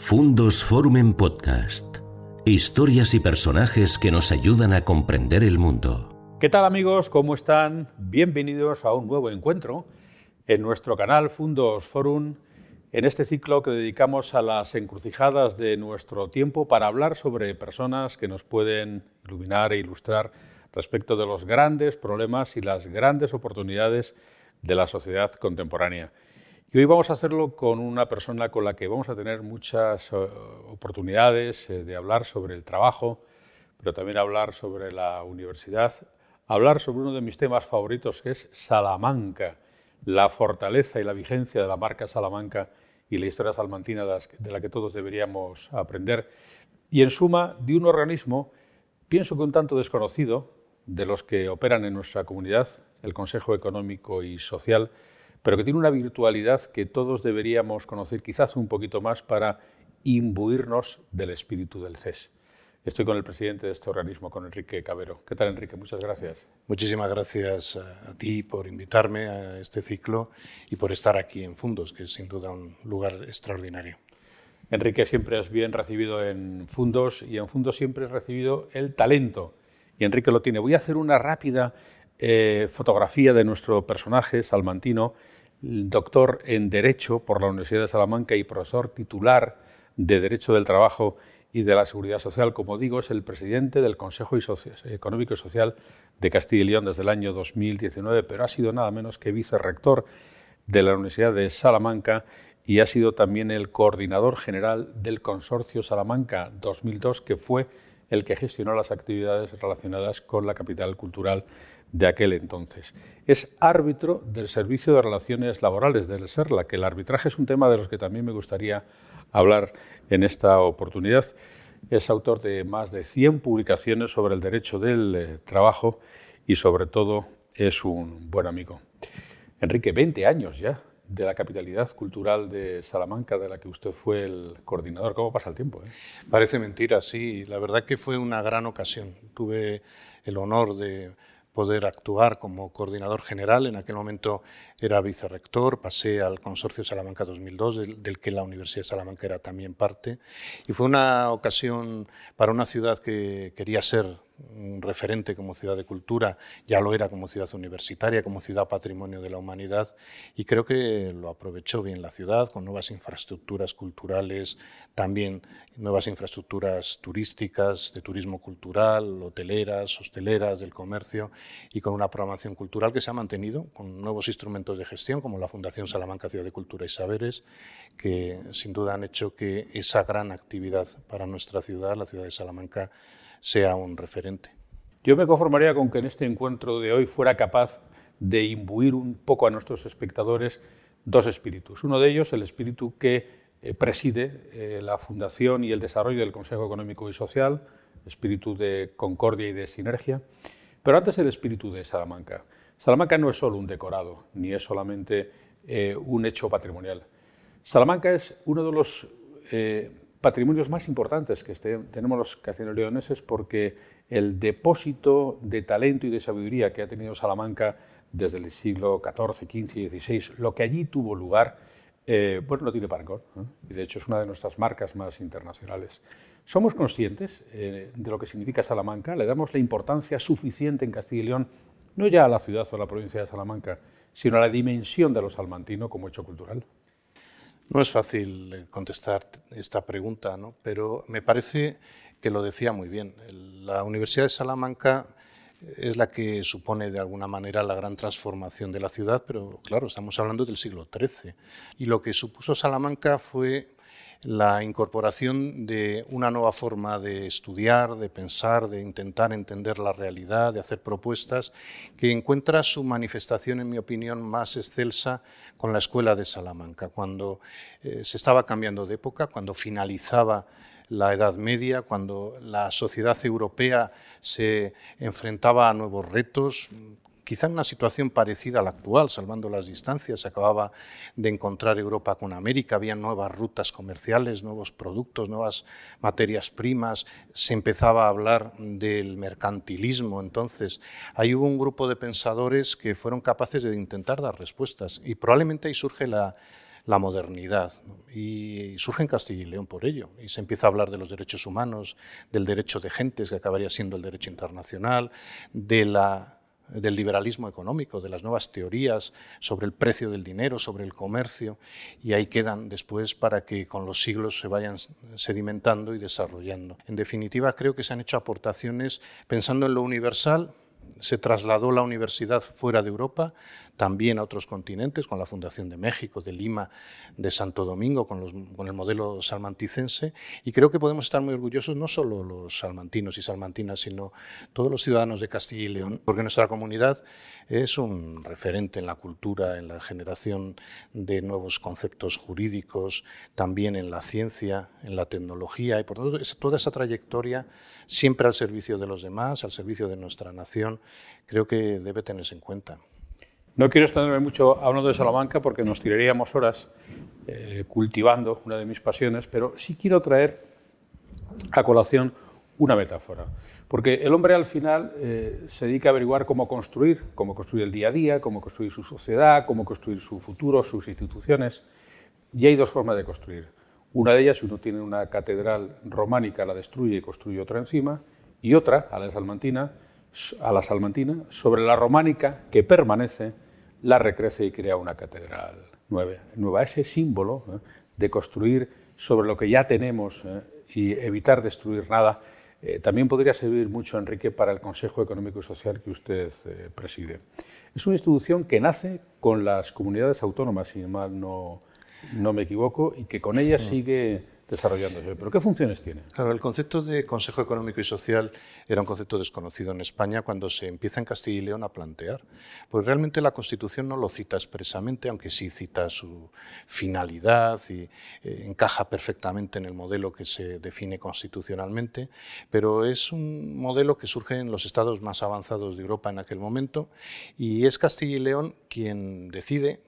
Fundos Forum en Podcast. Historias y personajes que nos ayudan a comprender el mundo. ¿Qué tal amigos? ¿Cómo están? Bienvenidos a un nuevo encuentro en nuestro canal Fundos Forum, en este ciclo que dedicamos a las encrucijadas de nuestro tiempo para hablar sobre personas que nos pueden iluminar e ilustrar respecto de los grandes problemas y las grandes oportunidades de la sociedad contemporánea. Y hoy vamos a hacerlo con una persona con la que vamos a tener muchas eh, oportunidades eh, de hablar sobre el trabajo, pero también hablar sobre la universidad, hablar sobre uno de mis temas favoritos que es Salamanca, la fortaleza y la vigencia de la marca Salamanca y la historia salmantina de la que todos deberíamos aprender. Y en suma, de un organismo, pienso que un tanto desconocido, de los que operan en nuestra comunidad, el Consejo Económico y Social, pero que tiene una virtualidad que todos deberíamos conocer quizás un poquito más para imbuirnos del espíritu del CES. Estoy con el presidente de este organismo, con Enrique Cabero. ¿Qué tal, Enrique? Muchas gracias. Muchísimas gracias a ti por invitarme a este ciclo y por estar aquí en Fundos, que es sin duda un lugar extraordinario. Enrique, siempre has bien recibido en Fundos y en Fundos siempre has recibido el talento. Y Enrique lo tiene. Voy a hacer una rápida eh, fotografía de nuestro personaje salmantino, doctor en Derecho por la Universidad de Salamanca y profesor titular de Derecho del Trabajo y de la Seguridad Social. Como digo, es el presidente del Consejo Económico y Social de Castilla y León desde el año 2019, pero ha sido nada menos que vicerrector de la Universidad de Salamanca y ha sido también el coordinador general del Consorcio Salamanca 2002, que fue el que gestionó las actividades relacionadas con la capital cultural de aquel entonces. Es árbitro del Servicio de Relaciones Laborales del SERLA, que el arbitraje es un tema de los que también me gustaría hablar en esta oportunidad. Es autor de más de 100 publicaciones sobre el derecho del eh, trabajo y sobre todo es un buen amigo. Enrique, 20 años ya de la capitalidad cultural de Salamanca, de la que usted fue el coordinador. ¿Cómo pasa el tiempo? Eh? Parece mentira, sí. La verdad que fue una gran ocasión. Tuve el honor de poder actuar como coordinador general. En aquel momento era vicerrector, pasé al Consorcio Salamanca 2002, del, del, que la Universidad de Salamanca era también parte. Y fue una ocasión para una ciudad que quería ser un referente como ciudad de cultura, ya lo era como ciudad universitaria, como ciudad patrimonio de la humanidad, y creo que lo aprovechó bien la ciudad con nuevas infraestructuras culturales, también nuevas infraestructuras turísticas, de turismo cultural, hoteleras, hosteleras, del comercio, y con una programación cultural que se ha mantenido con nuevos instrumentos de gestión, como la Fundación Salamanca Ciudad de Cultura y Saberes, que sin duda han hecho que esa gran actividad para nuestra ciudad, la ciudad de Salamanca, sea un referente. Yo me conformaría con que en este encuentro de hoy fuera capaz de imbuir un poco a nuestros espectadores dos espíritus. Uno de ellos, el espíritu que eh, preside eh, la fundación y el desarrollo del Consejo Económico y Social, espíritu de concordia y de sinergia, pero antes el espíritu de Salamanca. Salamanca no es solo un decorado, ni es solamente eh, un hecho patrimonial. Salamanca es uno de los patrimonios más importantes que este, tenemos los castellano-leoneses porque el depósito de talento y de sabiduría que ha tenido Salamanca desde el siglo XIV, XV y XVI, lo que allí tuvo lugar, eh, pues no tiene parangón. Y de hecho es una de nuestras marcas más internacionales. ¿Somos conscientes eh, de lo que significa Salamanca? ¿Le damos la importancia suficiente en Castilla y León, no ya a la ciudad o a la provincia de Salamanca, sino a la dimensión de lo salmantino como hecho cultural? No es fácil eh, contestar esta pregunta, ¿no? pero me parece que lo decía muy bien. La Universidad de Salamanca es la que supone de alguna manera la gran transformación de la ciudad, pero claro, estamos hablando del siglo XIII. Y lo que supuso Salamanca fue la incorporación de una nueva forma de estudiar, de pensar, de intentar entender la realidad, de hacer propuestas, que encuentra su manifestación, en mi opinión, más excelsa con la Escuela de Salamanca, cuando eh, se estaba cambiando de época, cuando finalizaba la Edad Media, cuando la sociedad europea se enfrentaba a nuevos retos, quizá en una situación parecida a la actual, salvando las distancias. Se acababa de encontrar Europa con América, había nuevas rutas comerciales, nuevos productos, nuevas materias primas, se empezaba a hablar del mercantilismo. Entonces, ahí hubo un grupo de pensadores que fueron capaces de intentar dar respuestas y probablemente ahí surge la la modernidad. Y surge en Castilla y León por ello. Y se empieza a hablar de los derechos humanos, del derecho de gentes, que acabaría siendo el derecho internacional, de la del liberalismo económico, de las nuevas teorías sobre el precio del dinero, sobre el comercio, y ahí quedan después para que con los siglos se vayan sedimentando y desarrollando. En definitiva, creo que se han hecho aportaciones pensando en lo universal, se trasladó la universidad fuera de Europa, también a otros continentes, con la Fundación de México, de Lima, de Santo Domingo, con, el modelo salmanticense. Y creo que podemos estar muy orgullosos, no solo los salmantinos y salmantinas, sino todos los ciudadanos de Castilla y León, porque nuestra comunidad es un referente en la cultura, en la generación de nuevos conceptos jurídicos, también en la ciencia, en la tecnología, y por tanto toda esa trayectoria siempre al servicio de los demás, al servicio de nuestra nación, creo que debe tenerse en cuenta. No quiero extenderme mucho hablando de Salamanca porque nos tiraríamos horas eh, cultivando una de mis pasiones, pero sí quiero traer a colación una metáfora. Porque el hombre al final eh, se dedica a averiguar cómo construir, cómo construir el día a día, cómo construir su sociedad, cómo construir su futuro, sus instituciones. Y hay dos formas de construir. Una de ellas, si uno tiene una catedral románica, la destruye y construye otra encima. Y otra, a la salmantina, a la salmantina sobre la románica que permanece la recrece y crea una catedral nueva. Ese símbolo ¿eh? de construir sobre lo que ya tenemos ¿eh? y evitar destruir nada, eh, también podría servir mucho, Enrique, para el Consejo Económico y Social que usted preside. Es una institución que nace con las comunidades autónomas, si mal no, no me equivoco, y que con ellas sigue desarrollándose. ¿Pero qué funciones tiene? El concepto de Consejo Económico y Social era un concepto desconocido en España cuando se empieza en Castilla y León a plantear. Porque realmente la Constitución no lo cita expresamente, aunque sí cita su finalidad y eh, encaja perfectamente en el modelo que se define constitucionalmente, pero es un modelo que surge en los estados más avanzados de Europa en aquel momento y es Castilla y León quien decide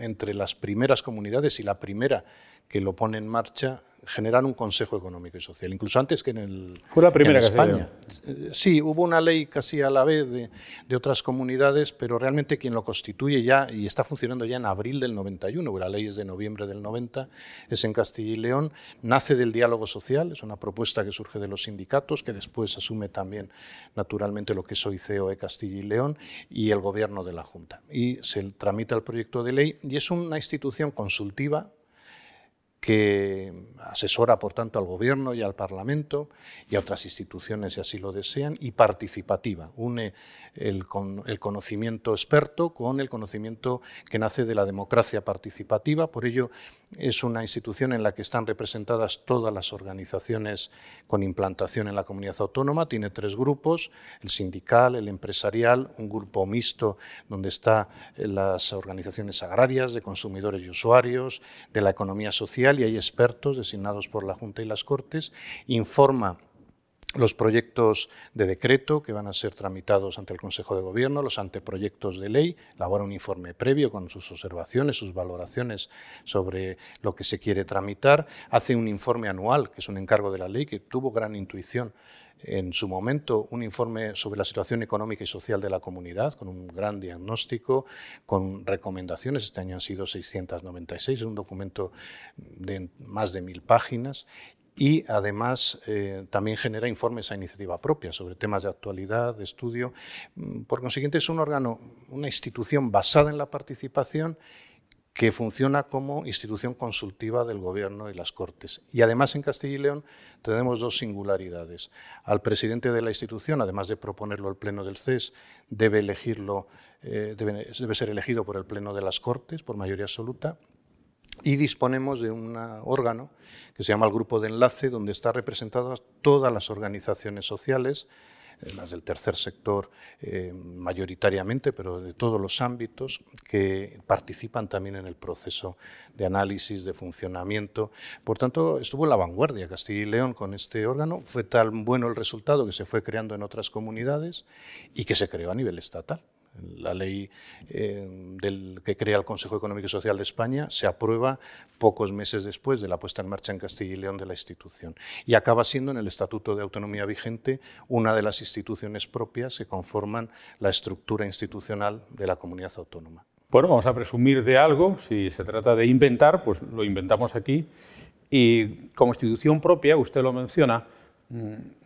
entre las primeras comunidades y la primera que lo pone en marcha generar un Consejo Económico y Social, incluso antes que en, el, Fue la primera España. Eh, sí, hubo una ley casi a la vez de, de, otras comunidades, pero realmente quien lo constituye ya y está funcionando ya en abril del 91, la ley es de noviembre del 90, es en Castilla y León, nace del diálogo social, es una propuesta que surge de los sindicatos, que después asume también naturalmente lo que es OICEO de Castilla y León y el gobierno de la Junta. Y se tramita el proyecto de ley y es una institución consultiva que asesora, por tanto, al Gobierno y al Parlamento y a otras instituciones, si así lo desean, y participativa. Une el, conocimiento experto con el conocimiento que nace de la democracia participativa. Por ello, es una institución en la que están representadas todas las organizaciones con implantación en la comunidad autónoma. Tiene tres grupos, el sindical, el empresarial, un grupo mixto donde están las organizaciones agrarias, de consumidores y usuarios, de la economía social, y hay expertos designados por la Junta y las Cortes, informa los proyectos de decreto que van a ser tramitados ante el Consejo de Gobierno, los anteproyectos de ley, elabora un informe previo con sus observaciones, sus valoraciones sobre lo que se quiere tramitar, hace un informe anual, que es un encargo de la ley, que tuvo gran intuición en su momento un informe sobre la situación económica y social de la comunidad, con un gran diagnóstico, con recomendaciones. Este año han sido 696, es un documento de más de mil páginas. Y además eh, también genera informes a iniciativa propia sobre temas de actualidad, de estudio. Mm, por consiguiente, es un órgano, una institución basada en la participación que funciona como institución consultiva del Gobierno y las Cortes. Y además en Castilla y León tenemos dos singularidades. Al presidente de la institución, además de proponerlo el Pleno del CES, debe, elegirlo, eh, debe, debe ser elegido por el Pleno de las Cortes por mayoría absoluta. Y disponemos de un órgano que se llama el Grupo de Enlace, donde están representadas todas las organizaciones sociales, las del tercer sector eh, mayoritariamente, pero de todos los ámbitos que participan también en el proceso de análisis, de funcionamiento. Por tanto, estuvo en la vanguardia Castilla y León con este órgano. Fue tan bueno el resultado que se fue creando en otras comunidades y que se creó a nivel estatal. La ley eh, que crea el Consejo Económico y Social de España se aprueba pocos meses después de la puesta en marcha en Castilla y León de la institución y acaba siendo en el Estatuto de Autonomía vigente una de las instituciones propias que conforman la estructura institucional de la comunidad autónoma. Bueno, vamos a presumir de algo. Si se trata de inventar, pues lo inventamos aquí. Y como institución propia, usted lo menciona,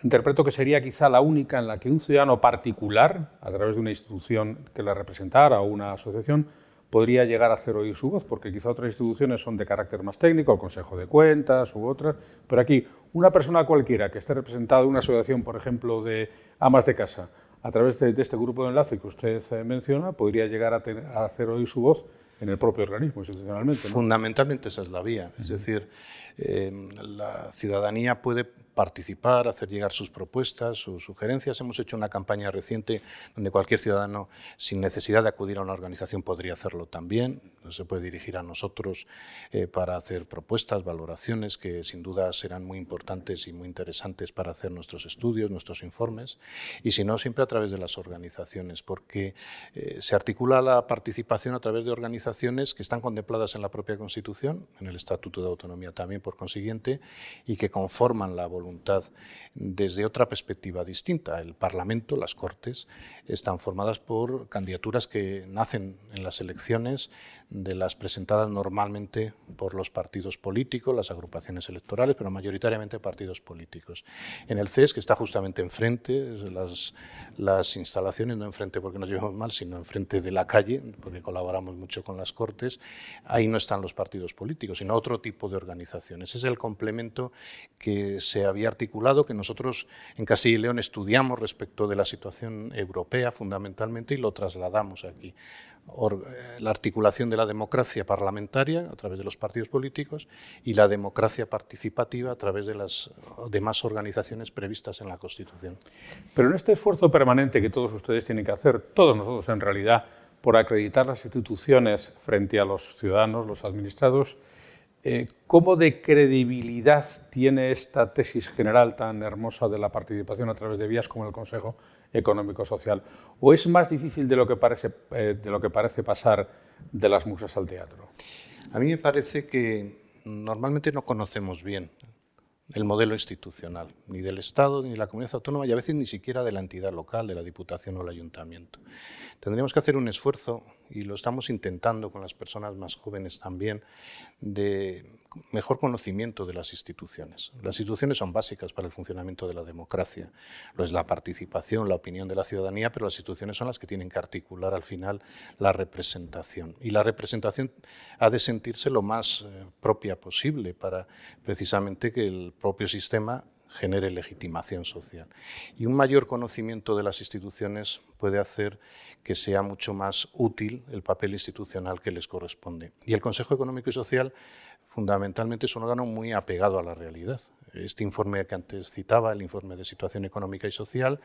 interpreto que sería quizá la única en la que un ciudadano particular, a través de una institución que la representara o una asociación, podría llegar a hacer oír su voz, porque quizá otras instituciones son de carácter más técnico, el Consejo de Cuentas u otras, pero aquí una persona cualquiera que esté representada en una asociación, por ejemplo, de amas de casa, a través de, este grupo de enlace que usted eh, menciona, podría llegar a, hacer oír su voz en el propio organismo institucionalmente. Fundamentalmente esa es la vía, es decir, eh, la ciudadanía puede participar, hacer llegar sus propuestas, sus sugerencias. Hemos hecho una campaña reciente donde cualquier ciudadano, sin necesidad de acudir a una organización, podría hacerlo también. Se puede dirigir a nosotros eh, para hacer propuestas, valoraciones que sin duda serán muy importantes y muy interesantes para hacer nuestros estudios, nuestros informes. Y si no, siempre a través de las organizaciones, porque eh, se articula la participación a través de organizaciones que están contempladas en la propia Constitución, en el Estatuto de Autonomía también, por consiguiente, y que conforman la voluntad desde otra perspectiva distinta. El Parlamento, las Cortes, están formadas por candidaturas que nacen en las elecciones de las presentadas normalmente por los partidos políticos, las agrupaciones electorales, pero mayoritariamente partidos políticos. En el CES, que está justamente enfrente, las, las instalaciones, no enfrente porque nos llevamos mal, sino enfrente de la calle, porque colaboramos mucho con las Cortes, ahí no están los partidos políticos, sino otro tipo de organizaciones. Es el complemento que se había articulado, que nosotros en Castilla y León estudiamos respecto de la situación europea fundamentalmente y lo trasladamos aquí. Eh, la articulación de la democracia parlamentaria a través de los partidos políticos y la democracia participativa a través de las demás organizaciones previstas en la Constitución. Pero en este esfuerzo permanente que todos ustedes tienen que hacer, todos nosotros en realidad, por acreditar las instituciones frente a los ciudadanos, los administrados, eh, ¿Cómo de credibilidad tiene esta tesis general tan hermosa de la participación a través de vías como el Consejo Económico Social? ¿O es más difícil de lo que parece, eh, de lo que parece pasar de las musas al teatro? A mí me parece que normalmente no conocemos bien el modelo institucional, ni del Estado, ni de la comunidad autónoma, y a veces ni siquiera de la entidad local, de la Diputación o el Ayuntamiento. Tendríamos que hacer un esfuerzo, y lo estamos intentando con las personas más jóvenes también, de mejor conocimiento de las instituciones. Las instituciones son básicas para el funcionamiento de la democracia. Lo es la participación, la opinión de la ciudadanía, pero las instituciones son las que tienen que articular al final la representación. Y la representación ha de sentirse lo más eh, propia posible para precisamente que el propio sistema genere legitimación social. Y un mayor conocimiento de las instituciones puede hacer que sea mucho más útil el papel institucional que les corresponde. Y el Consejo Económico y Social fundamentalmente es un órgano muy apegado a la realidad. Este informe que antes citaba, el informe de situación económica y social,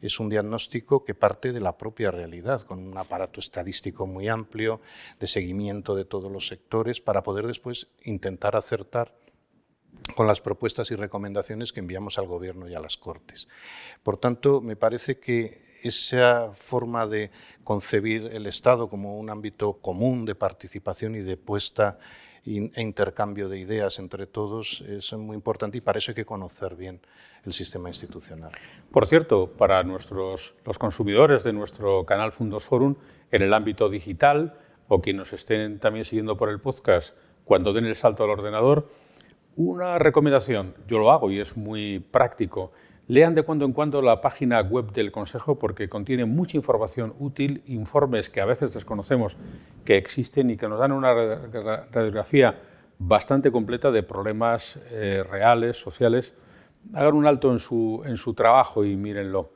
es un diagnóstico que parte de la propia realidad, con un aparato estadístico muy amplio, de seguimiento de todos los sectores, para poder después intentar acertar con las propuestas y recomendaciones que enviamos al Gobierno y a las Cortes. Por tanto, me parece que esa forma de concebir el Estado como un ámbito común de participación y de puesta e intercambio de ideas entre todos es muy importante y para eso hay que conocer bien el sistema institucional. Por cierto, para nuestros, los consumidores de nuestro canal Fundos Forum, en el ámbito digital, o quienes nos estén también siguiendo por el podcast, cuando den el salto al ordenador, una recomendación, yo lo hago y es muy práctico. Lean de cuando en cuando la página web del Consejo porque contiene mucha información útil, informes que a veces desconocemos que existen y que nos dan una radiografía bastante completa de problemas eh, reales, sociales. Hagan un alto en su, en su trabajo y mírenlo.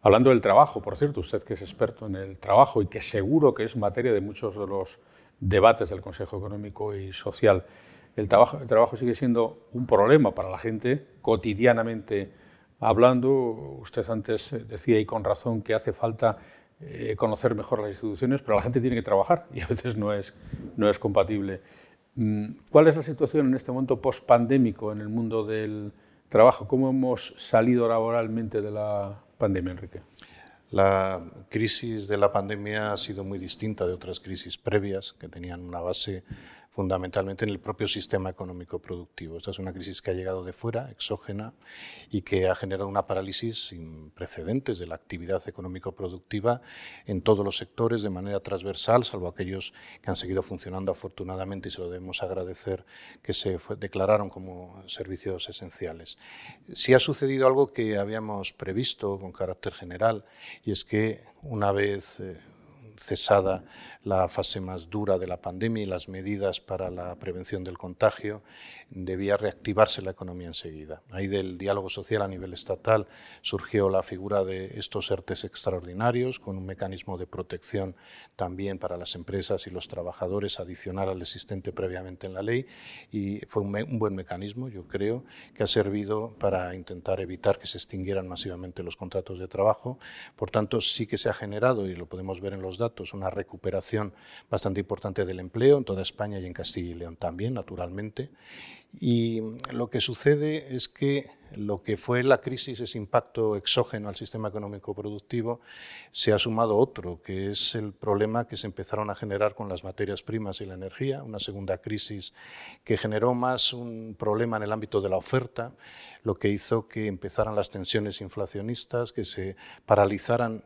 Hablando del trabajo, por cierto, usted que es experto en el trabajo y que seguro que es materia de muchos de los debates del Consejo Económico y Social, el trabajo, el trabajo sigue siendo un problema para la gente cotidianamente hablando. Usted antes eh, decía, y con razón, que hace falta eh, conocer mejor las instituciones, pero la gente tiene que trabajar y a veces no es, no es compatible. Mm, ¿Cuál es la situación en este momento post-pandémico en el mundo del trabajo? ¿Cómo hemos salido laboralmente de la pandemia, Enrique? La crisis de la pandemia ha sido muy distinta de otras crisis previas que tenían una base fundamentalmente en el propio sistema económico productivo. Esta es una crisis que ha llegado de fuera, exógena, y que ha generado una parálisis sin precedentes de la actividad económico-productiva en todos los sectores de manera transversal, salvo aquellos que han seguido funcionando afortunadamente y se lo debemos agradecer que se declararon como servicios esenciales. Sí ha sucedido algo que habíamos previsto con carácter general y es que una vez eh, cesada la fase más dura de la pandemia y las medidas para la prevención del contagio, debía reactivarse la economía enseguida. Ahí del diálogo social a nivel estatal surgió la figura de estos ERTES extraordinarios, con un mecanismo de protección también para las empresas y los trabajadores adicional al existente previamente en la ley, y fue un, un buen mecanismo, yo creo, que ha servido para intentar evitar que se extinguieran masivamente los contratos de trabajo. Por tanto, sí que se ha generado, y lo podemos ver en los datos, una recuperación bastante importante del empleo en toda España y en Castilla y León también, naturalmente. Y lo que sucede es que lo que fue la crisis, ese impacto exógeno al sistema económico productivo, se ha sumado otro, que es el problema que se empezaron a generar con las materias primas y la energía, una segunda crisis que generó más un problema en el ámbito de la oferta, lo que hizo que empezaran las tensiones inflacionistas, que se paralizaran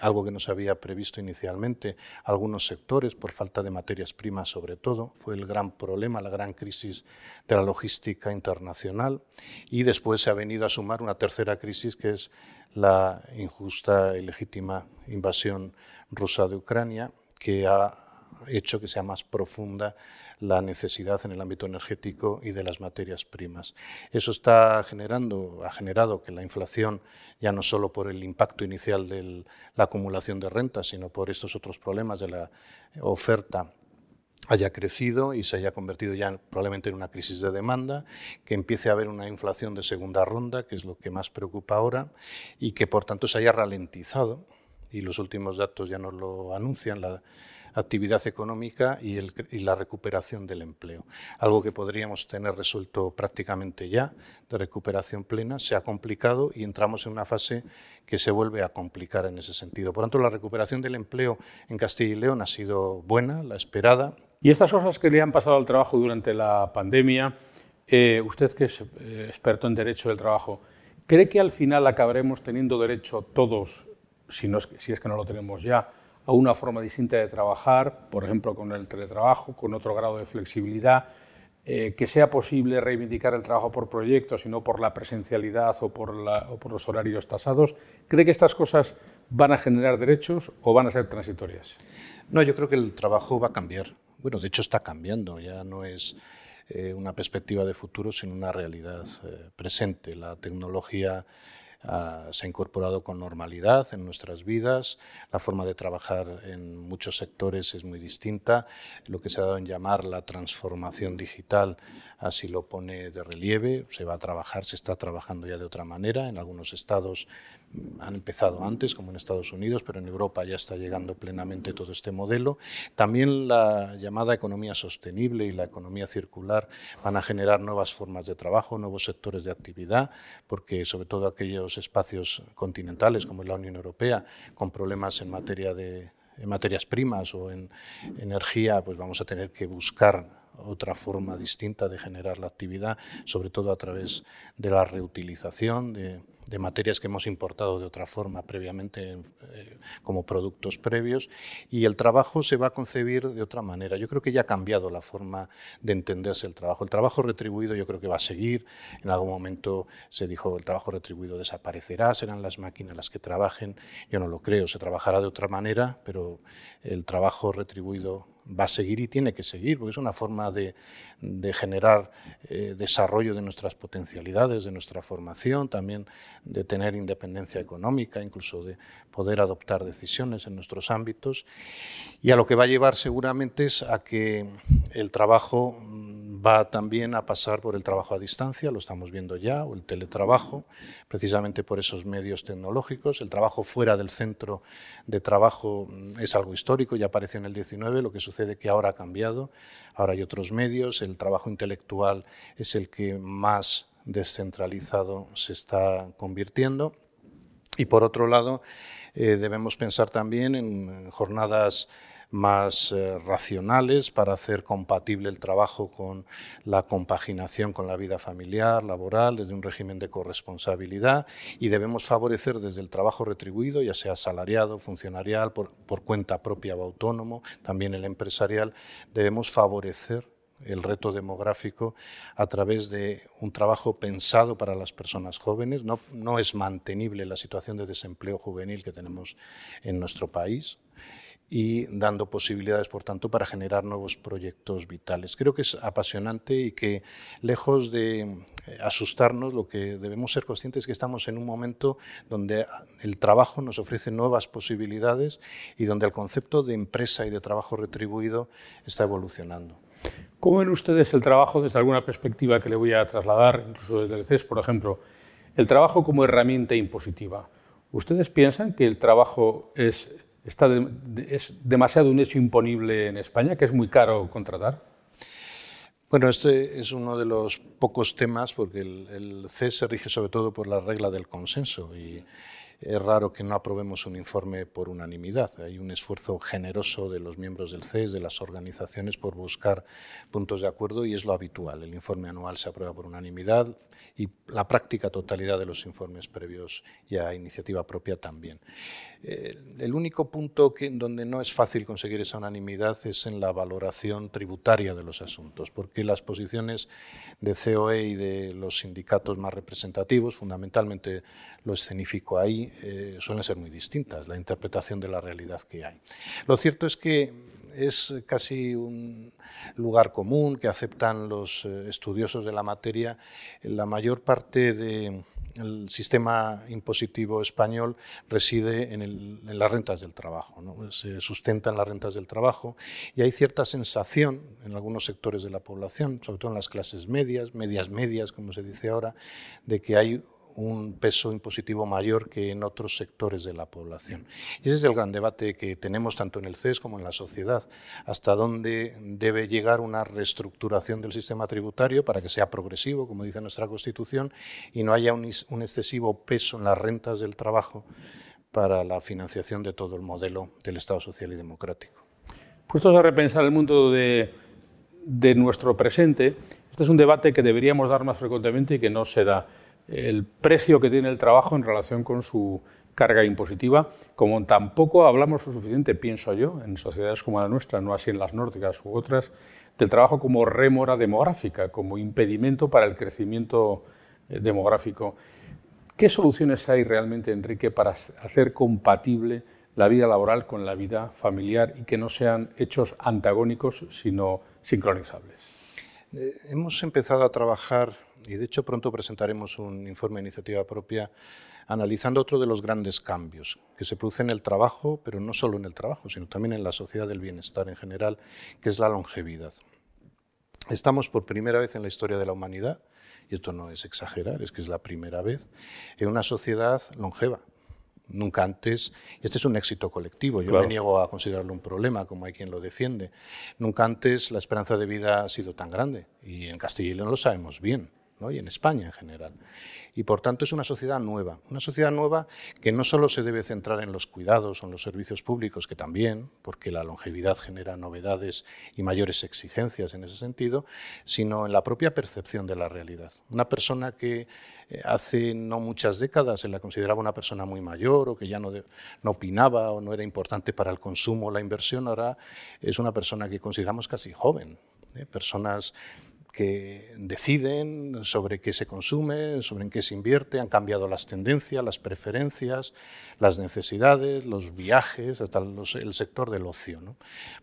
algo que no se había previsto inicialmente. Algunos sectores, por falta de materias primas sobre todo, fue el gran problema, la gran crisis de la logística internacional. Y después se ha venido a sumar una tercera crisis que es la injusta y legítima invasión rusa de Ucrania, que ha hecho que sea más profunda la necesidad en el ámbito energético y de las materias primas. Eso está generando, ha generado que la inflación, ya no solo por el impacto inicial de la acumulación de rentas, sino por estos otros problemas de la oferta haya crecido y se haya convertido ya probablemente en una crisis de demanda, que empiece a haber una inflación de segunda ronda, que es lo que más preocupa ahora, y que por tanto se haya ralentizado, y los últimos datos ya nos lo anuncian, la, actividad económica y, la recuperación del empleo. Algo que podríamos tener resuelto prácticamente ya, de recuperación plena, se ha complicado y entramos en una fase que se vuelve a complicar en ese sentido. Por tanto, la recuperación del empleo en Castilla y León ha sido buena, la esperada. Y estas cosas que le han pasado al trabajo durante la pandemia, eh, usted que es eh, experto en derecho del trabajo, ¿cree que al final acabaremos teniendo derecho todos, si es que no lo tenemos ya, a una forma distinta de trabajar, por ejemplo con el teletrabajo, con otro grado de flexibilidad, eh, que sea posible reivindicar el trabajo por proyectos y no por la presencialidad o por, los horarios tasados. ¿Cree que estas cosas van a generar derechos o van a ser transitorias? No, yo creo que el trabajo va a cambiar. Bueno, de hecho está cambiando, ya no es eh, una perspectiva de futuro, sino una realidad eh, presente. La tecnología Ah, se ha incorporado con normalidad en nuestras vidas. La forma de trabajar en muchos sectores es muy distinta. Lo que se ha dado en llamar la transformación digital así lo pone de relieve. Se va a trabajar, se está trabajando ya de otra manera. En algunos estados han empezado antes, como en Estados Unidos, pero en Europa ya está llegando plenamente todo este modelo. También la llamada economía sostenible y la economía circular van a generar nuevas formas de trabajo, nuevos sectores de actividad, porque sobre todo aquellos espacios continentales como la Unión Europea, con problemas en materia de en materias primas o en energía, pues vamos a tener que buscar otra forma distinta de generar la actividad, sobre todo a través de la reutilización de, materias que hemos importado de otra forma previamente eh, como productos previos y el trabajo se va a concebir de otra manera. Yo creo que ya ha cambiado la forma de entenderse el trabajo. El trabajo retribuido yo creo que va a seguir. En algún momento se dijo el trabajo retribuido desaparecerá, serán las máquinas las que trabajen. Yo no lo creo, se trabajará de otra manera, pero el trabajo retribuido va a seguir y tiene que seguir, porque es una forma de, generar eh, desarrollo de nuestras potencialidades, de nuestra formación, también de tener independencia económica, incluso de poder adoptar decisiones en nuestros ámbitos. Y a lo que va a llevar seguramente es a que el trabajo va también a pasar por el trabajo a distancia, lo estamos viendo ya, o el teletrabajo, precisamente por esos medios tecnológicos. El trabajo fuera del centro de trabajo es algo histórico, ya apareció en el 19, lo que sucede que ahora ha cambiado, ahora hay otros medios, el trabajo intelectual es el que más descentralizado se está convirtiendo. Y por otro lado, eh, debemos pensar también en jornadas más eh, racionales para hacer compatible el trabajo con la compaginación con la vida familiar, laboral, desde un régimen de corresponsabilidad y debemos favorecer desde el trabajo retribuido, ya sea asalariado, funcionarial, por, por cuenta propia o autónomo, también el empresarial, debemos favorecer el reto demográfico a través de un trabajo pensado para las personas jóvenes. No, no, es mantenible la situación de desempleo juvenil que tenemos en nuestro país y dando posibilidades, por tanto, para generar nuevos proyectos vitales. Creo que es apasionante y que, lejos de eh, asustarnos, lo que debemos ser conscientes es que estamos en un momento donde el trabajo nos ofrece nuevas posibilidades y donde el concepto de empresa y de trabajo retribuido está evolucionando. ¿Cómo ven ustedes el trabajo desde alguna perspectiva que le voy a trasladar, incluso desde el CES, por ejemplo, el trabajo como herramienta impositiva? ¿Ustedes piensan que el trabajo es está es demasiado un hecho imponible en España, que es muy caro contratar? Bueno, este es uno de los pocos temas porque el, el CES se rige sobre todo por la regla del consenso y es raro que no aprobemos un informe por unanimidad. Hay un esfuerzo generoso de los miembros del CES, de las organizaciones, por buscar puntos de acuerdo y es lo habitual. El informe anual se aprueba por unanimidad y la práctica totalidad de los informes previos y a iniciativa propia también. El único punto que, donde no es fácil conseguir esa unanimidad es en la valoración tributaria de los asuntos, porque las posiciones de COE y de los sindicatos más representativos, fundamentalmente lo escenifico ahí, eh, suelen ser muy distintas, la interpretación de la realidad que hay. Lo cierto es que es casi un lugar común que aceptan los eh, estudiosos de la materia. La mayor parte del sistema impositivo español reside en, las rentas del trabajo, se sustenta en las rentas del trabajo y hay cierta sensación en algunos sectores de la población, sobre todo en las clases medias, medias medias, como se dice ahora, de que hay un peso impositivo mayor que en otros sectores de la población. Y ese es el gran debate que tenemos tanto en el CES como en la sociedad. Hasta dónde debe llegar una reestructuración del sistema tributario para que sea progresivo, como dice nuestra Constitución, y no haya un, excesivo peso en las rentas del trabajo para la financiación de todo el modelo del Estado social y democrático. Puestos a repensar el mundo de, de nuestro presente, este es un debate que deberíamos dar más frecuentemente y que no se da el precio que tiene el trabajo en relación con su carga impositiva, como tampoco hablamos lo suficiente, pienso yo, en sociedades como la nuestra, no así en las nórdicas u otras, del trabajo como rémora demográfica, como impedimento para el crecimiento eh, demográfico. ¿Qué soluciones hay realmente, Enrique, para hacer compatible la vida laboral con la vida familiar y que no sean hechos antagónicos, sino sincronizables? Eh, hemos empezado a trabajar y de hecho pronto presentaremos un informe de iniciativa propia analizando otro de los grandes cambios que se producen en el trabajo, pero no solo en el trabajo, sino también en la sociedad del bienestar en general, que es la longevidad. Estamos por primera vez en la historia de la humanidad, y esto no es exagerar, es que es la primera vez, en una sociedad longeva. Nunca antes, y este es un éxito colectivo, yo me niego a considerarlo un problema, como hay quien lo defiende. Nunca antes la esperanza de vida ha sido tan grande, y en Castilla y León lo sabemos bien y en España en general. Y por tanto es una sociedad nueva, una sociedad nueva que no solo se debe centrar en los cuidados o en los servicios públicos, que también, porque la longevidad genera novedades y mayores exigencias en ese sentido, sino en la propia percepción de la realidad. Una persona que eh, hace no muchas décadas se la consideraba una persona muy mayor o que ya no, no opinaba o no era importante para el consumo o la inversión, ahora es una persona que consideramos casi joven. ¿eh? Personas que deciden sobre qué se consume, sobre en qué se invierte, han cambiado las tendencias, las preferencias, las necesidades, los viajes, hasta el sector del ocio.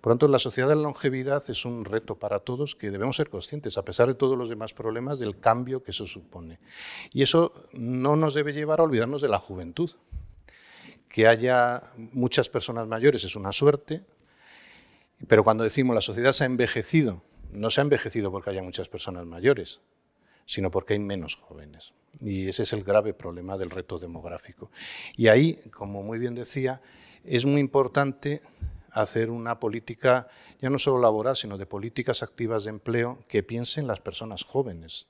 Por lo tanto, la sociedad de la longevidad es un reto para todos que debemos ser conscientes, a pesar de todos los demás problemas, del cambio que eso supone. Y eso no nos debe llevar a olvidarnos de la juventud. Que haya muchas personas mayores es una suerte, pero cuando decimos la sociedad se ha envejecido, no se ha envejecido porque haya muchas personas mayores, sino porque hay menos jóvenes. Y ese es el grave problema del reto demográfico. Y ahí, como muy bien decía, es muy importante hacer una política ya no solo laboral, sino de políticas activas de empleo que piensen las personas jóvenes.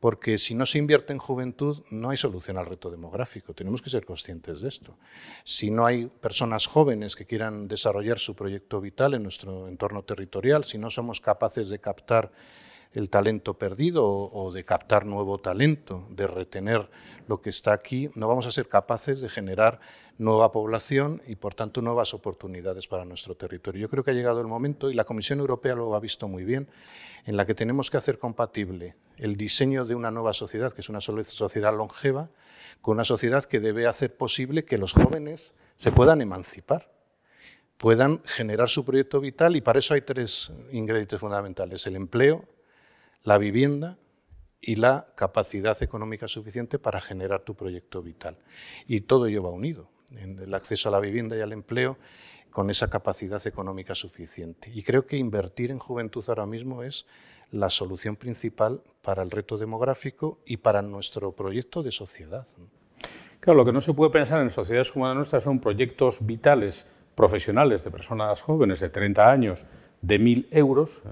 Porque si no se invierte en juventud, no hay solución al reto demográfico. Tenemos que ser conscientes de esto. Si no hay personas jóvenes que quieran desarrollar su proyecto vital en nuestro entorno territorial, si no somos capaces de captar el talento perdido o, de captar nuevo talento, de retener lo que está aquí, no vamos a ser capaces de generar nueva población y, por tanto, nuevas oportunidades para nuestro territorio. Yo creo que ha llegado el momento, y la Comisión Europea lo ha visto muy bien, en la que tenemos que hacer compatible el diseño de una nueva sociedad, que es una sociedad longeva, con una sociedad que debe hacer posible que los jóvenes se puedan emancipar puedan generar su proyecto vital y para eso hay tres ingredientes fundamentales, el empleo, la vivienda y la capacidad económica suficiente para generar tu proyecto vital. Y todo ello va unido, en el acceso a la vivienda y al empleo con esa capacidad económica suficiente. Y creo que invertir en juventud ahora mismo es la solución principal para el reto demográfico y para nuestro proyecto de sociedad. Claro, lo que no se puede pensar en sociedades como la nuestra son proyectos vitales, profesionales de personas jóvenes de 30 años, de 1.000 euros,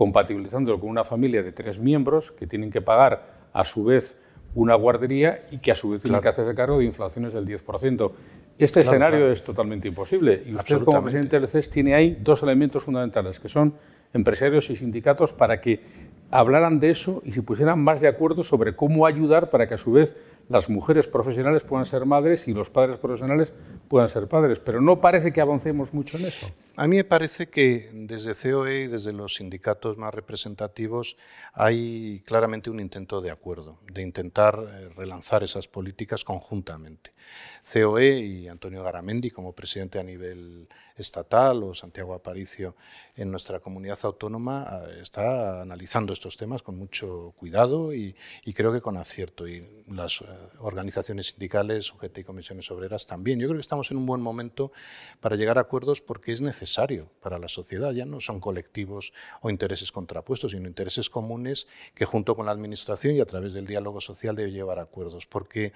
compatibilizándolo con una familia de tres miembros que tienen que pagar a su vez una guardería y que a su vez tienen que hacerse cargo de inflaciones del 10%. Este escenario es totalmente imposible. Y usted como presidente del CES tiene ahí dos elementos fundamentales que son empresarios y sindicatos para que hablaran de eso y se pusieran más de acuerdo sobre cómo ayudar para que a su vez las mujeres profesionales puedan ser madres y los padres profesionales puedan ser padres, pero no parece que avancemos mucho en eso. A mí me parece que desde COE y desde los sindicatos más representativos hay claramente un intento de acuerdo, de intentar eh, relanzar esas políticas conjuntamente. COE y Antonio Garamendi como presidente a nivel estatal o Santiago Aparicio en nuestra comunidad autónoma eh, está analizando estos temas con mucho cuidado y, creo que con acierto. Y las eh, organizaciones sindicales, UGT y comisiones obreras también. Yo creo que estamos en un buen momento para llegar a acuerdos porque es necesario para la sociedad. Ya no son colectivos o intereses contrapuestos, sino intereses comunes que junto con la Administración y a través del diálogo social debe llevar a acuerdos. Porque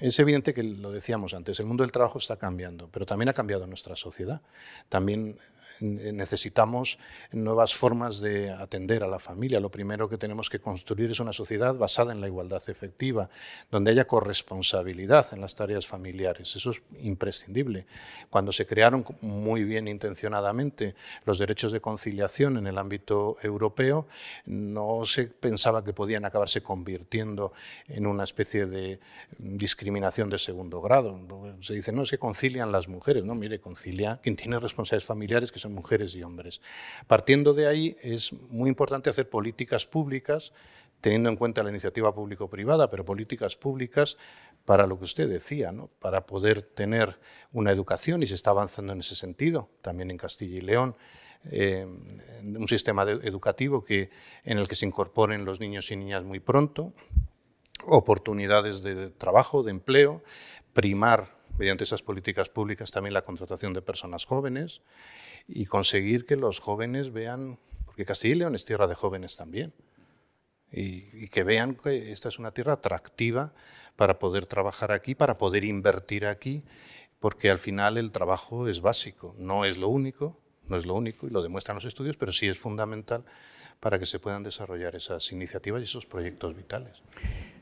es evidente que lo decíamos antes, el mundo del trabajo está cambiando, pero también ha cambiado nuestra sociedad. También necesitamos nuevas formas de atender a la familia. Lo primero que tenemos que construir es una sociedad basada en la igualdad efectiva, donde haya corresponsabilidad en las tareas familiares. Eso es imprescindible. Cuando se crearon muy bien intencionadamente los derechos de conciliación en el ámbito europeo, no se pensaba que podían acabarse convirtiendo en una especie de discriminación de segundo grado. Se dice, no, es que concilian las mujeres. No, mire, concilia quien tiene responsabilidades familiares que son mujeres y hombres. Partiendo de ahí, es muy importante hacer políticas públicas, teniendo en cuenta la iniciativa público-privada, pero políticas públicas para lo que usted decía, ¿no? para poder tener una educación, y se está avanzando en ese sentido, también en Castilla y León, eh, un sistema educativo que, en el que se incorporen los niños y niñas muy pronto, oportunidades de trabajo, de empleo, primar mediante esas políticas públicas también la contratación de personas jóvenes y conseguir que los jóvenes vean, porque Castilla y León es tierra de jóvenes también, y, que vean que esta es una tierra atractiva para poder trabajar aquí, para poder invertir aquí, porque al final el trabajo es básico, no es lo único, no es lo único, y lo demuestran los estudios, pero sí es fundamental para que se puedan desarrollar esas iniciativas y esos proyectos vitales.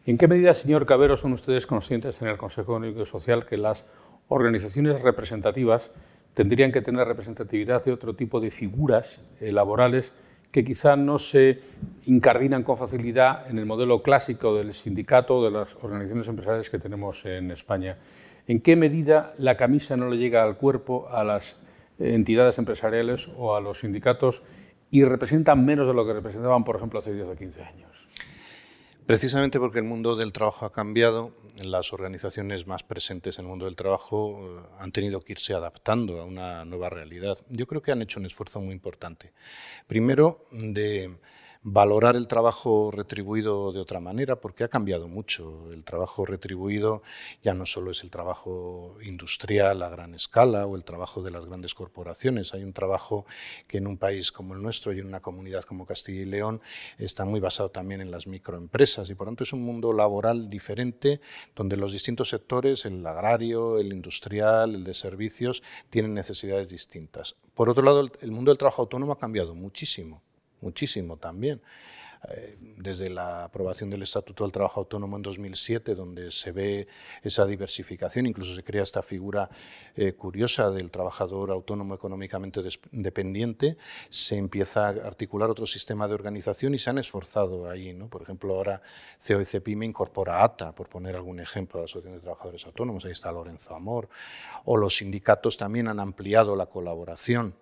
¿En qué medida, señor Cabero, son ustedes conscientes en el Consejo Económico y Social que las organizaciones representativas tendrían que tener representatividad de otro tipo de figuras eh, laborales que quizá no se incardinan con facilidad en el modelo clásico del sindicato o de las organizaciones empresariales que tenemos en España. ¿En qué medida la camisa no le llega al cuerpo a las entidades empresariales o a los sindicatos y representan menos de lo que representaban, por ejemplo, hace 10 o 15 años? Precisamente porque el mundo del trabajo ha cambiado, las organizaciones más presentes en el mundo del trabajo eh, han tenido que irse adaptando a una nueva realidad. Yo creo que han hecho un esfuerzo muy importante. Primero, de valorar el trabajo retribuido de otra manera, porque ha cambiado mucho. El trabajo retribuido ya no solo es el trabajo industrial a gran escala o el trabajo de las grandes corporaciones. Hay un trabajo que en un país como el nuestro y en una comunidad como Castilla y León está muy basado también en las microempresas y por tanto es un mundo laboral diferente donde los distintos sectores, el agrario, el industrial, el de servicios, tienen necesidades distintas. Por otro lado, el mundo del trabajo autónomo ha cambiado muchísimo muchísimo también. eh, desde la aprobación del Estatuto del Trabajo Autónomo en 2007, donde se ve esa diversificación, incluso se crea esta figura eh, curiosa del trabajador autónomo económicamente dependiente, se empieza a articular otro sistema de organización y se han esforzado ahí. ¿no? Por ejemplo, ahora CEO y CEPIME incorpora ATA, por poner algún ejemplo, a la Asociación de Trabajadores Autónomos, ahí está Lorenzo Amor, o los sindicatos también han ampliado la colaboración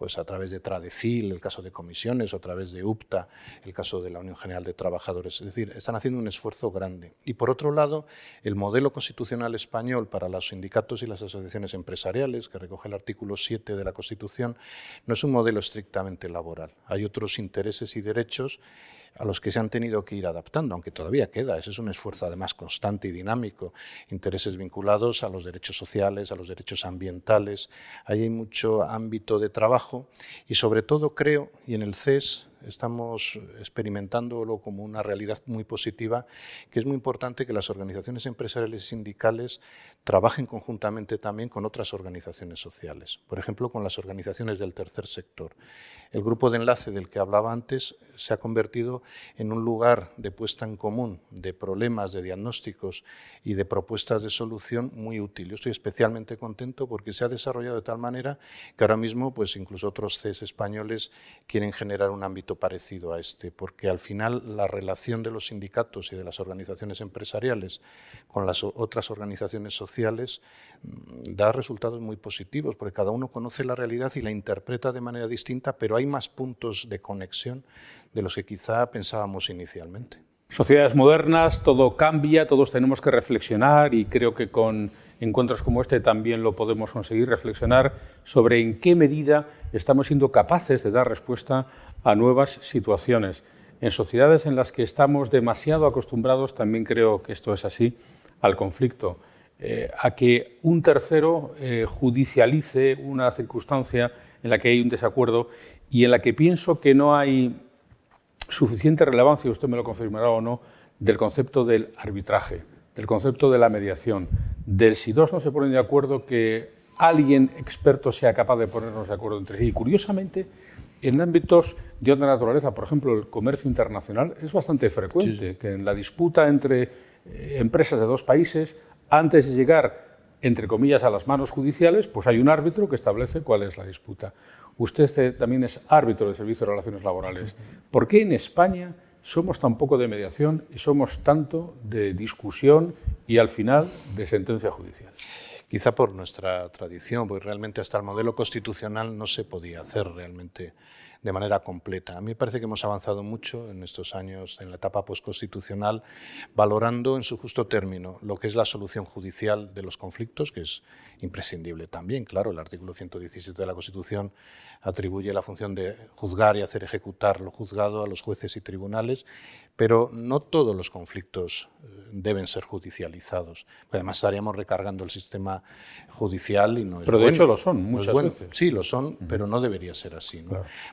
pues a través de Tradecil, el caso de comisiones, o a través de UPTA, el caso de la Unión General de Trabajadores. Es decir, están haciendo un esfuerzo grande. Y por otro lado, el modelo constitucional español para los sindicatos y las asociaciones empresariales, que recoge el artículo 7 de la Constitución, no es un modelo estrictamente laboral. Hay otros intereses y derechos a los que se han tenido que ir adaptando, aunque todavía queda. Ese es un esfuerzo además constante y dinámico. Intereses vinculados a los derechos sociales, a los derechos ambientales. Ahí hay mucho ámbito de trabajo y sobre todo creo, y en el CES estamos experimentándolo como una realidad muy positiva, que es muy importante que las organizaciones empresariales y sindicales trabajen conjuntamente también con otras organizaciones sociales, por ejemplo, con las organizaciones del tercer sector. El grupo de enlace del que hablaba antes se ha convertido en un lugar de puesta en común de problemas, de diagnósticos y de propuestas de solución muy útil. Yo estoy especialmente contento porque se ha desarrollado de tal manera que ahora mismo pues incluso otros CES españoles quieren generar un ámbito parecido a este, porque al final la relación de los sindicatos y de las organizaciones empresariales con las otras organizaciones sociales mm, da resultados muy positivos, porque cada uno conoce la realidad y la interpreta de manera distinta, pero hay más puntos de conexión de los que quizá pensábamos inicialmente. Sociedades modernas, todo cambia, todos tenemos que reflexionar y creo que con encuentros como este también lo podemos conseguir, reflexionar sobre en qué medida estamos siendo capaces de dar respuesta a nuevas situaciones. En sociedades en las que estamos demasiado acostumbrados, también creo que esto es así, al conflicto, eh, a que un tercero eh, judicialice una circunstancia en la que hay un desacuerdo y en la que pienso que no hay suficiente relevancia, usted me lo confirmará o no, del concepto del arbitraje, del concepto de la mediación, del si dos no se ponen de acuerdo, que alguien experto sea capaz de ponernos de acuerdo entre sí. Y curiosamente, en ámbitos de otra naturaleza, por ejemplo, el comercio internacional, es bastante frecuente que en la disputa entre eh, empresas de dos países, antes de llegar entre comillas, a las manos judiciales, pues hay un árbitro que establece cuál es la disputa. Usted eh, también es árbitro de Servicio de Relaciones Laborales. ¿Por qué en España somos tan poco de mediación y somos tanto de discusión y al final de sentencia judicial? Quizá por nuestra tradición, porque realmente hasta el modelo constitucional no se podía hacer realmente de manera completa. A mí me parece que hemos avanzado mucho en estos años, en la etapa postconstitucional, valorando en su justo término lo que es la solución judicial de los conflictos, que es imprescindible también. Claro, el artículo 117 de la Constitución atribuye la función de juzgar y hacer ejecutar lo juzgado a los jueces y tribunales, pero no todos los conflictos eh, deben ser judicializados. Además estaríamos recargando el sistema judicial y no es Pero de hecho lo son muchas veces. Sí, lo son, pero no debería ser así.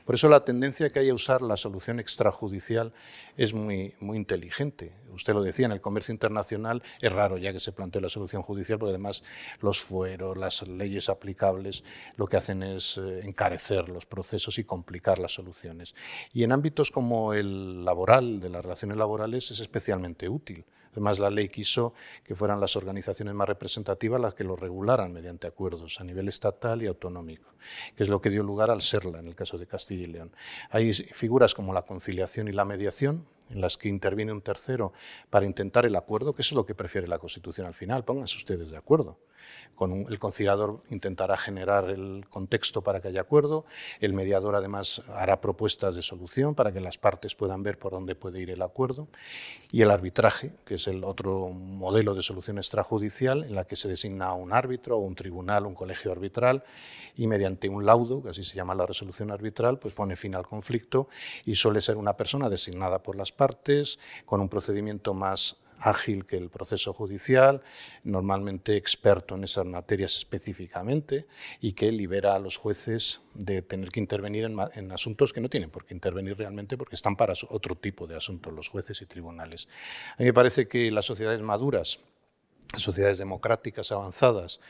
Por eso la tendencia que hay a usar la solución extrajudicial es muy, muy inteligente. Usted lo decía, en el comercio internacional es raro ya que se plantee la solución judicial, porque además los fueros, las leyes aplicables, lo que hacen es eh, encarecer los procesos y complicar las soluciones. Y en ámbitos como el laboral, de las relaciones laborales, es especialmente útil. Además, la ley quiso que fueran las organizaciones más representativas las que lo regularan mediante acuerdos a nivel estatal y autonómico, que es lo que dio lugar al SERLA en el caso de Castilla y León. Hay figuras como la conciliación y la mediación, en las que interviene un tercero para intentar el acuerdo, que es lo que prefiere la Constitución al final, pónganse ustedes de acuerdo. El conciliador intentará generar el contexto para que haya acuerdo, el mediador además hará propuestas de solución para que las partes puedan ver por dónde puede ir el acuerdo, y el arbitraje, que es el otro modelo de solución extrajudicial en la que se designa un árbitro o un tribunal, un colegio arbitral, y mediante un laudo, que así se llama la resolución arbitral, pues pone fin al conflicto y suele ser una persona designada por las partes, con un procedimiento más ágil que el proceso judicial, normalmente experto en esas materias específicamente y que libera a los jueces de tener que intervenir en, asuntos que no tienen por qué intervenir realmente porque están para otro tipo de asuntos los jueces y tribunales. A mí me parece que las sociedades maduras sociedades democráticas avanzadas,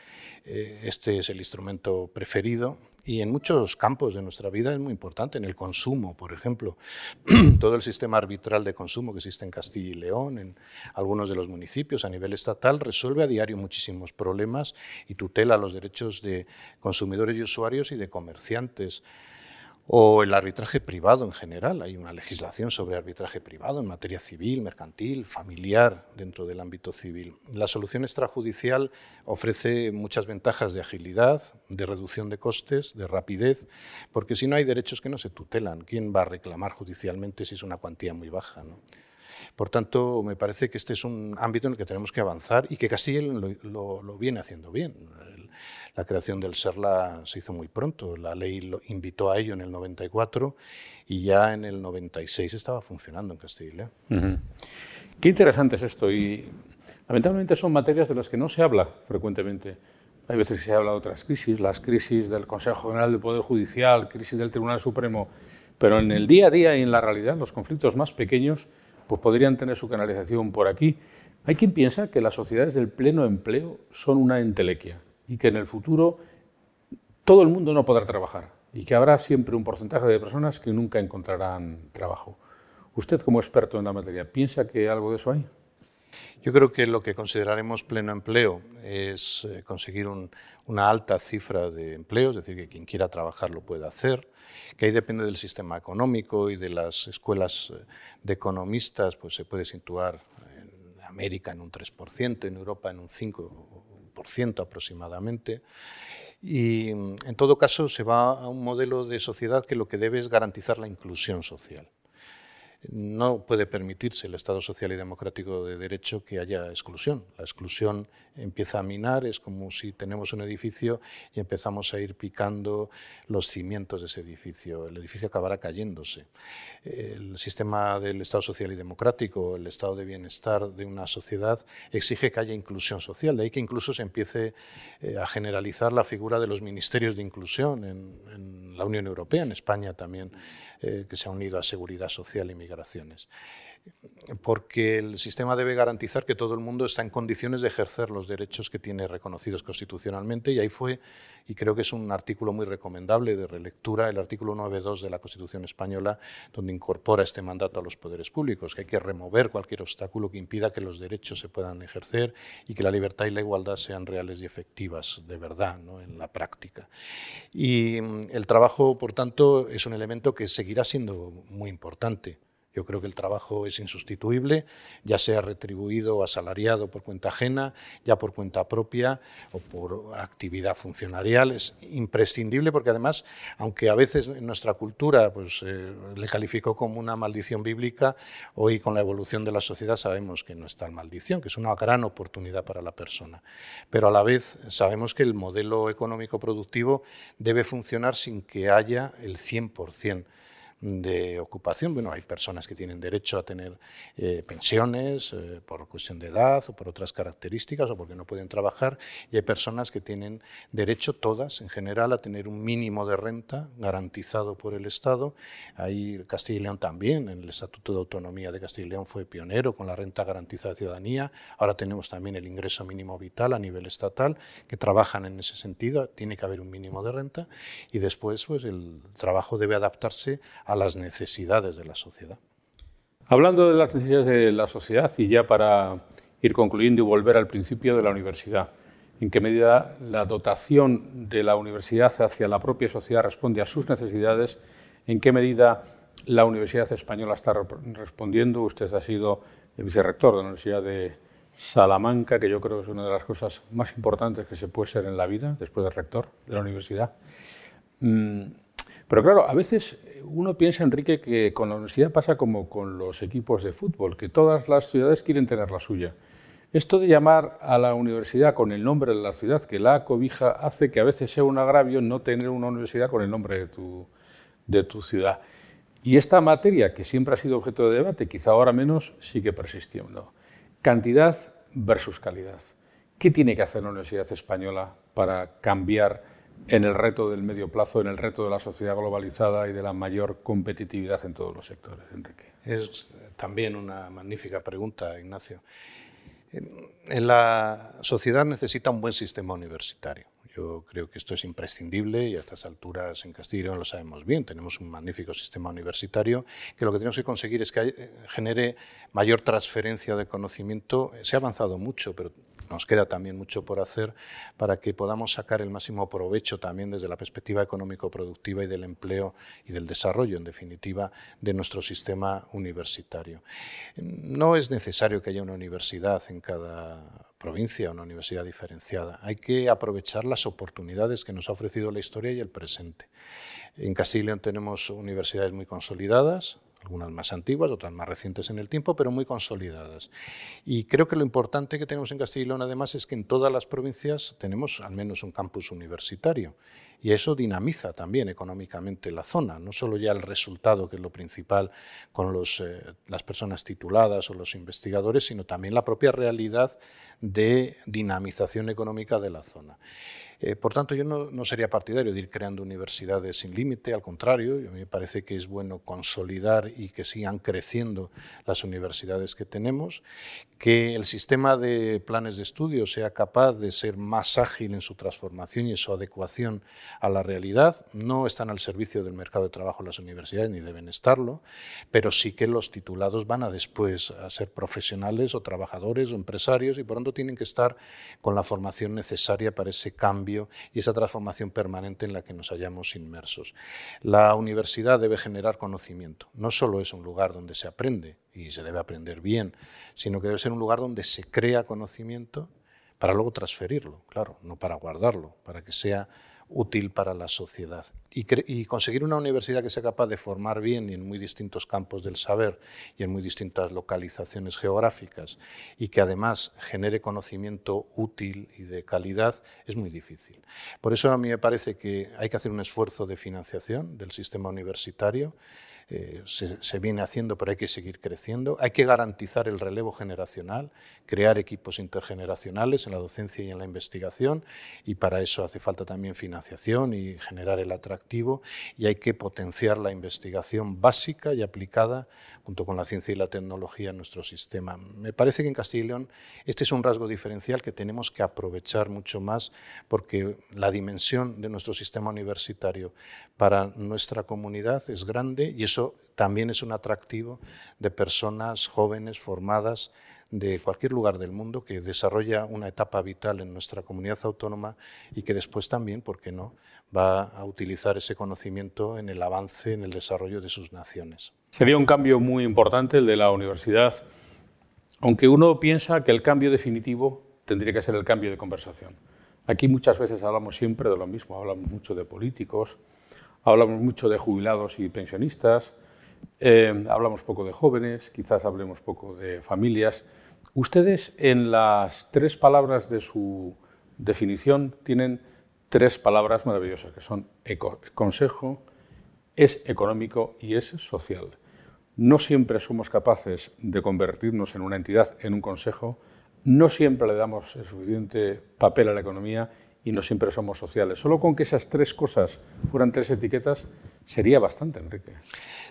eh, este es el instrumento preferido. Y en muchos campos de nuestra vida es muy importante, en el consumo, por ejemplo, todo el sistema arbitral de consumo que existe en Castilla y León, en algunos de los municipios a nivel estatal, resuelve a diario muchísimos problemas y tutela los derechos de consumidores y usuarios y de comerciantes o el arbitraje privado en general. Hay una legislación sobre arbitraje privado en materia civil, mercantil, familiar dentro del ámbito civil. La solución extrajudicial ofrece muchas ventajas de agilidad, de reducción de costes, de rapidez, porque si no hay derechos que no se tutelan, ¿quién va a reclamar judicialmente si es una cuantía muy baja? Por tanto, me parece que este es un ámbito en el que tenemos que avanzar y que Castilla lo, lo viene haciendo bien. La creación del SERLA se hizo muy pronto, la ley lo invitó a ello en el 94 y ya en el 96 estaba funcionando en Castilla Qué interesante es esto y lamentablemente son materias de las que no se habla frecuentemente. Hay veces que se habla de otras crisis, las crisis del Consejo General del Poder Judicial, crisis del Tribunal Supremo, pero en el día a día y en la realidad los conflictos más pequeños pues podrían tener su canalización por aquí. Hay quien piensa que las sociedades del pleno empleo son una entelequia y que en el futuro todo el mundo no podrá trabajar y que habrá siempre un porcentaje de personas que nunca encontrarán trabajo. Usted, como experto en la materia, ¿piensa que algo de eso hay? Yo creo que lo que consideraremos pleno empleo es eh, conseguir una alta cifra de empleo, es decir, que quien quiera trabajar lo pueda hacer, que ahí depende del sistema económico y de las escuelas eh, de economistas, pues se puede situar en América en un 3%, en Europa en un 5% aproximadamente. Y en todo caso se va a un modelo de sociedad que lo que debe es garantizar la inclusión social. No puede permitirse el Estado social y democrático de derecho que haya exclusión. La exclusión empieza a minar, es como si tenemos un edificio y empezamos a ir picando los cimientos de ese edificio. El edificio acabará cayéndose. El sistema del Estado social y democrático, el estado de bienestar de una sociedad, exige que haya inclusión social. De ahí que incluso se empiece eh, a generalizar la figura de los ministerios de inclusión en, la Unión Europea, en España también, eh, que se ha unido a seguridad social y migraciones porque el sistema debe garantizar que todo el mundo está en condiciones de ejercer los derechos que tiene reconocidos constitucionalmente y ahí fue, y creo que es un artículo muy recomendable de relectura, el artículo 9.2 de la Constitución española, donde incorpora este mandato a los poderes públicos, que hay que remover cualquier obstáculo que impida que los derechos se puedan ejercer y que la libertad y la igualdad sean reales y efectivas de verdad ¿no? en la práctica. Y mm, el trabajo, por tanto, es un elemento que seguirá siendo muy importante yo creo que el trabajo es insustituible, ya sea retribuido o asalariado por cuenta ajena, ya por cuenta propia o por actividad funcionarial. Es imprescindible porque además, aunque a veces en nuestra cultura pues, eh, le calificó como una maldición bíblica, hoy con la evolución de la sociedad sabemos que no es tal maldición, que es una gran oportunidad para la persona. Pero a la vez sabemos que el modelo económico productivo debe funcionar sin que haya el 100% de ocupación. Bueno, hay personas que tienen derecho a tener eh, pensiones eh, por cuestión de edad o por otras características o porque no pueden trabajar y hay personas que tienen derecho, todas en general, a tener un mínimo de renta garantizado por el Estado. Ahí Castilla y León también, en el Estatuto de Autonomía de Castilla y León fue pionero con la renta garantizada de ciudadanía. Ahora tenemos también el ingreso mínimo vital a nivel estatal, que trabajan en ese sentido. Tiene que haber un mínimo de renta y después pues, el trabajo debe adaptarse a las necesidades de la sociedad. Hablando de las necesidades de la sociedad y ya para ir concluyendo y volver al principio de la universidad, ¿en qué medida la dotación de la universidad hacia la propia sociedad responde a sus necesidades? ¿En qué medida la Universidad Española está respondiendo? Usted ha sido el vicerrector de la Universidad de Salamanca, que yo creo que es una de las cosas más importantes que se puede ser en la vida, después de rector de la universidad. Mm, pero claro, a veces uno piensa, Enrique, que con la universidad pasa como con los equipos de fútbol, que todas las ciudades quieren tener la suya. Esto de llamar a la universidad con el nombre de la ciudad que la cobija hace que a veces sea un agravio no tener una universidad con el nombre de tu, de tu ciudad. Y esta materia, que siempre ha sido objeto de debate, quizá ahora menos, sigue persistiendo. Cantidad versus calidad. ¿Qué tiene que hacer la Universidad Española para cambiar en el reto del medio plazo, en el reto de la sociedad globalizada y de la mayor competitividad en todos los sectores, Enrique? Es también una magnífica pregunta, Ignacio. En la sociedad necesita un buen sistema universitario. Yo creo que esto es imprescindible y a estas alturas en Castilla lo sabemos bien. Tenemos un magnífico sistema universitario que lo que tenemos que conseguir es que eh, genere mayor transferencia de conocimiento. Se ha avanzado mucho, pero nos queda también mucho por hacer para que podamos sacar el máximo provecho también desde la perspectiva económico-productiva y del empleo y del desarrollo, en definitiva, de nuestro sistema universitario. No es necesario que haya una universidad en cada provincia, una universidad diferenciada. Hay que aprovechar las oportunidades que nos ha ofrecido la historia y el presente. En Castilla tenemos universidades muy consolidadas, algunas más antiguas, otras más recientes en el tiempo, pero muy consolidadas. Y creo que lo importante que tenemos en Castilla y León, además, es que en todas las provincias tenemos al menos un campus universitario. Y eso dinamiza también económicamente la zona, no solo ya el resultado, que es lo principal con los, eh, las personas tituladas o los investigadores, sino también la propia realidad de dinamización económica de la zona. Eh, por tanto, yo no, sería partidario de ir creando universidades sin límite, al contrario, a mí me parece que es bueno consolidar y que sigan creciendo las universidades que tenemos, que el sistema de planes de estudio sea capaz de ser más ágil en su transformación y en su adecuación a la realidad. No están al servicio del mercado de trabajo las universidades, ni deben estarlo, pero sí que los titulados van a después a ser profesionales o trabajadores o empresarios y por tanto tienen que estar con la formación necesaria para ese cambio y esa transformación permanente en la que nos hallamos inmersos. La universidad debe generar conocimiento. No solo es un lugar donde se aprende y se debe aprender bien, sino que debe ser un lugar donde se crea conocimiento para luego transferirlo, claro, no para guardarlo, para que sea útil para la sociedad. Y, conseguir una universidad que sea capaz de formar bien y en muy distintos campos del saber y en muy distintas localizaciones geográficas y que además genere conocimiento útil y de calidad es muy difícil. Por eso a mí me parece que hay que hacer un esfuerzo de financiación del sistema universitario eh, se, viene haciendo, pero hay que seguir creciendo. Hay que garantizar el relevo generacional, crear equipos intergeneracionales en la docencia y en la investigación, y para eso hace falta también financiación y generar el atractivo, y hay que potenciar la investigación básica y aplicada junto con la ciencia y la tecnología en nuestro sistema. Me parece que en Castilla y León este es un rasgo diferencial que tenemos que aprovechar mucho más porque la dimensión de nuestro sistema universitario para nuestra comunidad es grande y eso también es un atractivo de personas jóvenes formadas de cualquier lugar del mundo que desarrolla una etapa vital en nuestra comunidad autónoma y que después también, ¿por qué no?, va a utilizar ese conocimiento en el avance, en el desarrollo de sus naciones. Sería un cambio muy importante el de la universidad, aunque uno piensa que el cambio definitivo tendría que ser el cambio de conversación. Aquí muchas veces hablamos siempre de lo mismo, hablamos mucho de políticos, hablamos mucho de jubilados y pensionistas, eh, hablamos poco de jóvenes, quizás hablemos poco de familias. Ustedes en las tres palabras de su definición tienen tres palabras maravillosas que son consejo, es económico y es social. No siempre somos capaces de convertirnos en una entidad, en un consejo, no siempre le damos el suficiente papel a la economía y no siempre somos sociales. Solo con que esas tres cosas fueran tres etiquetas sería bastante, Enrique.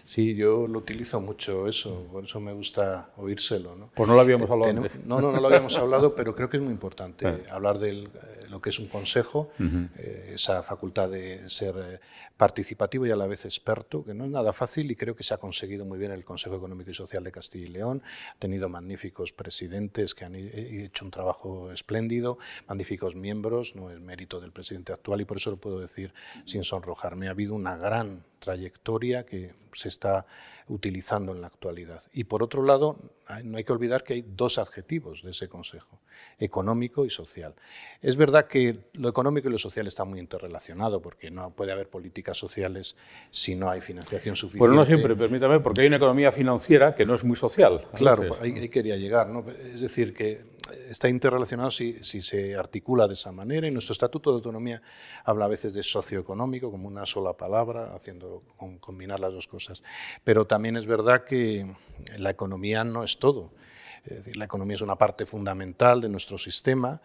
Sí, yo lo utilizo mucho eso, por eso me gusta oírselo. ¿no? Pues no lo habíamos hablado antes. No, no, no lo habíamos hablado, pero creo que es muy importante ah. hablar de eh, lo que es un consejo, eh, esa facultad de ser eh, participativo y a la vez experto, que no es nada fácil y creo que se ha conseguido muy bien el Consejo Económico y Social de Castilla y León. Ha tenido magníficos presidentes que han hecho un trabajo espléndido, magníficos miembros, no es mérito del presidente actual y por eso lo puedo decir sin sonrojarme. Ha habido una gran trayectoria que se está utilizando en la actualidad. Y por otro lado, no hay que olvidar que hay dos adjetivos de ese Consejo, económico y social. Es verdad que lo económico y lo social está muy interrelacionado, porque no puede haber políticas sociales si no hay financiación suficiente. Pero no siempre, permítame, porque hay una economía financiera que no es muy social. Claro, ahí, quería llegar. ¿no? Es decir, que está interrelacionado si, si, se articula de esa manera y nuestro Estatuto de Autonomía habla a veces de socioeconómico como una sola palabra, haciendo combinar las dos cosas. Pero también es verdad que la economía no es todo. Es decir, la economía es una parte fundamental de nuestro sistema,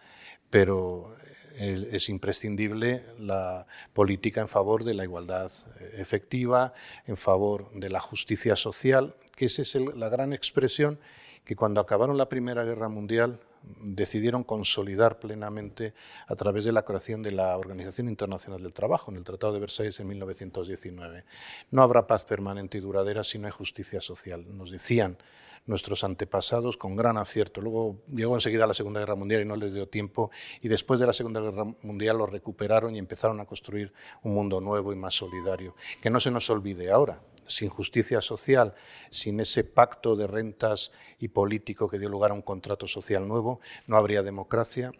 pero eh, es imprescindible la política en favor de la igualdad eh, efectiva, en favor de la justicia social, que esa es la gran expresión que cuando acabaron la Primera Guerra Mundial decidieron consolidar plenamente a través de la creación de la Organización Internacional del Trabajo en el Tratado de Versalles en 1919. No habrá paz permanente y duradera si no hay justicia social, nos decían nuestros antepasados con gran acierto. Luego llegó enseguida la Segunda Guerra Mundial y no les dio tiempo, y después de la Segunda Guerra Mundial lo recuperaron y empezaron a construir un mundo nuevo y más solidario. Que no se nos olvide ahora, sin justicia social, sin ese pacto de rentas y político que dio lugar a un contrato social nuevo, no habría democracia,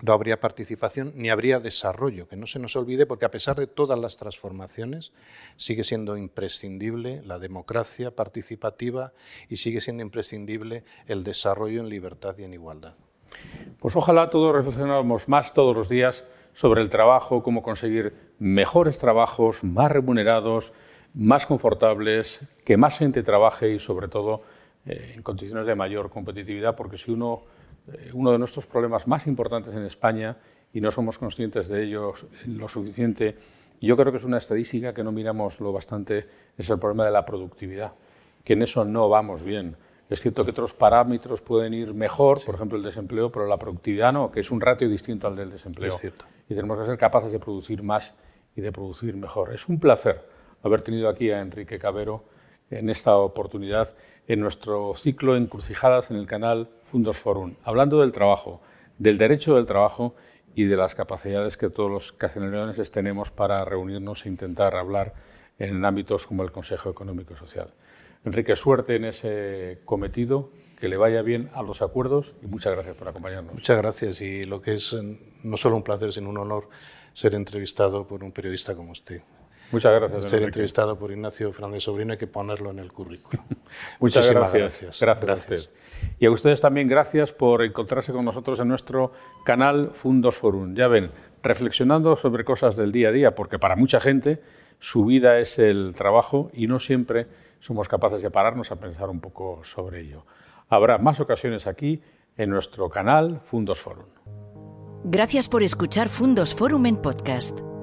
no habría participación ni habría desarrollo. Que no se nos olvide, porque a pesar de todas las transformaciones, sigue siendo imprescindible la democracia participativa y sigue siendo imprescindible el desarrollo en libertad y en igualdad. Pues ojalá todos reflexionáramos más todos los días sobre el trabajo, cómo conseguir mejores trabajos, más remunerados, más confortables, que más gente trabaje y sobre todo eh, en condiciones de mayor competitividad, porque si uno, eh, uno de nuestros problemas más importantes en España, y no somos conscientes de ellos lo suficiente, yo creo que es una estadística que no miramos lo bastante, es el problema de la productividad, que en eso no vamos bien. Es cierto que otros parámetros pueden ir mejor, por ejemplo el desempleo, pero la productividad no, que es un ratio distinto al del desempleo. Es cierto. Y tenemos que ser capaces de producir más y de producir mejor. Es un placer haber tenido aquí a Enrique Cabero en esta oportunidad en nuestro ciclo Encrucijadas en el canal Fundos Forum, hablando del trabajo, del derecho del trabajo y de las capacidades que todos los castellanoleoneses tenemos para reunirnos e intentar hablar en ámbitos como el Consejo Económico y Social. Enrique, suerte en ese cometido, que le vaya bien a los acuerdos y muchas gracias por acompañarnos. Muchas gracias y lo que es no solo un placer, sino un honor ser entrevistado por un periodista como usted. Muchas gracias. Ser entrevistado por Ignacio Fernández Sobrino hay que ponerlo en el currículum. Muchas gracias. Gracias, a usted. Y a ustedes también gracias por encontrarse con nosotros en nuestro canal Fundos Forum. Ya ven, reflexionando sobre cosas del día a día, porque para mucha gente su vida es el trabajo y no siempre somos capaces de pararnos a pensar un poco sobre ello. Habrá más ocasiones aquí en nuestro canal Fundos Forum. Gracias por escuchar Fundos Forum en podcast.